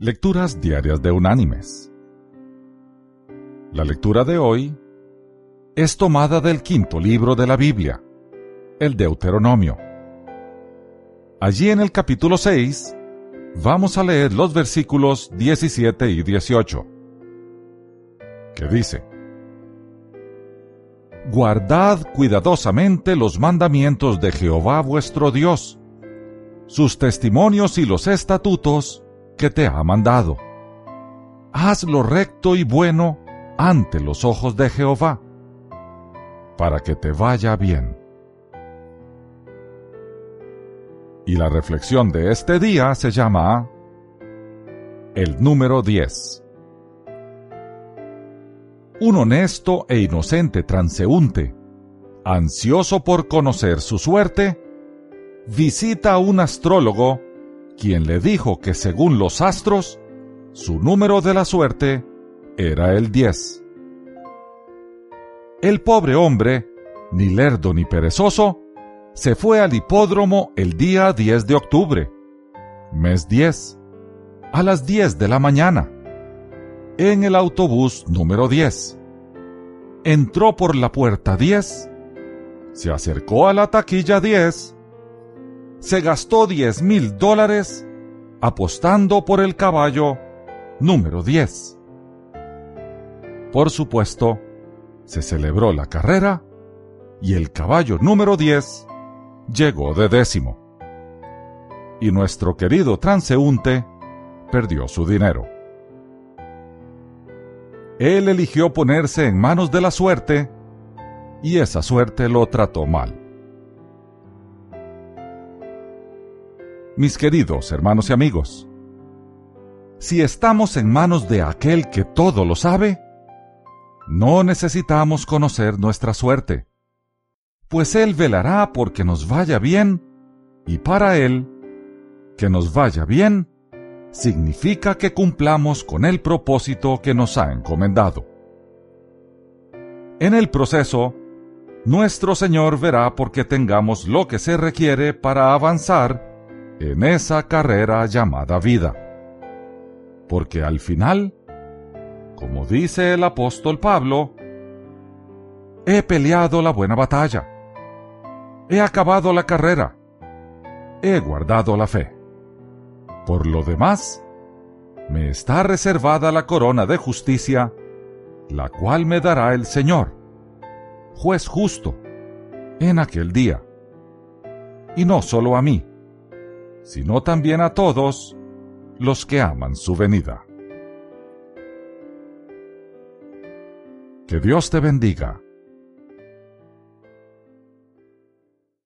Lecturas Diarias de Unánimes. La lectura de hoy es tomada del quinto libro de la Biblia, el Deuteronomio. Allí en el capítulo 6 vamos a leer los versículos 17 y 18, que dice, Guardad cuidadosamente los mandamientos de Jehová vuestro Dios, sus testimonios y los estatutos, que te ha mandado. Haz lo recto y bueno ante los ojos de Jehová, para que te vaya bien. Y la reflexión de este día se llama el número 10. Un honesto e inocente transeúnte, ansioso por conocer su suerte, visita a un astrólogo quien le dijo que según los astros, su número de la suerte era el 10. El pobre hombre, ni lerdo ni perezoso, se fue al hipódromo el día 10 de octubre, mes 10, a las 10 de la mañana, en el autobús número 10. Entró por la puerta 10, se acercó a la taquilla 10, se gastó 10 mil dólares apostando por el caballo número 10. Por supuesto, se celebró la carrera y el caballo número 10 llegó de décimo. Y nuestro querido transeúnte perdió su dinero. Él eligió ponerse en manos de la suerte y esa suerte lo trató mal. Mis queridos hermanos y amigos. Si estamos en manos de aquel que todo lo sabe, no necesitamos conocer nuestra suerte, pues Él velará porque nos vaya bien, y para Él, que nos vaya bien, significa que cumplamos con el propósito que nos ha encomendado. En el proceso, nuestro Señor verá porque tengamos lo que se requiere para avanzar en esa carrera llamada vida. Porque al final, como dice el apóstol Pablo, he peleado la buena batalla, he acabado la carrera, he guardado la fe. Por lo demás, me está reservada la corona de justicia, la cual me dará el Señor, juez justo, en aquel día. Y no solo a mí, sino también a todos los que aman su venida. Que Dios te bendiga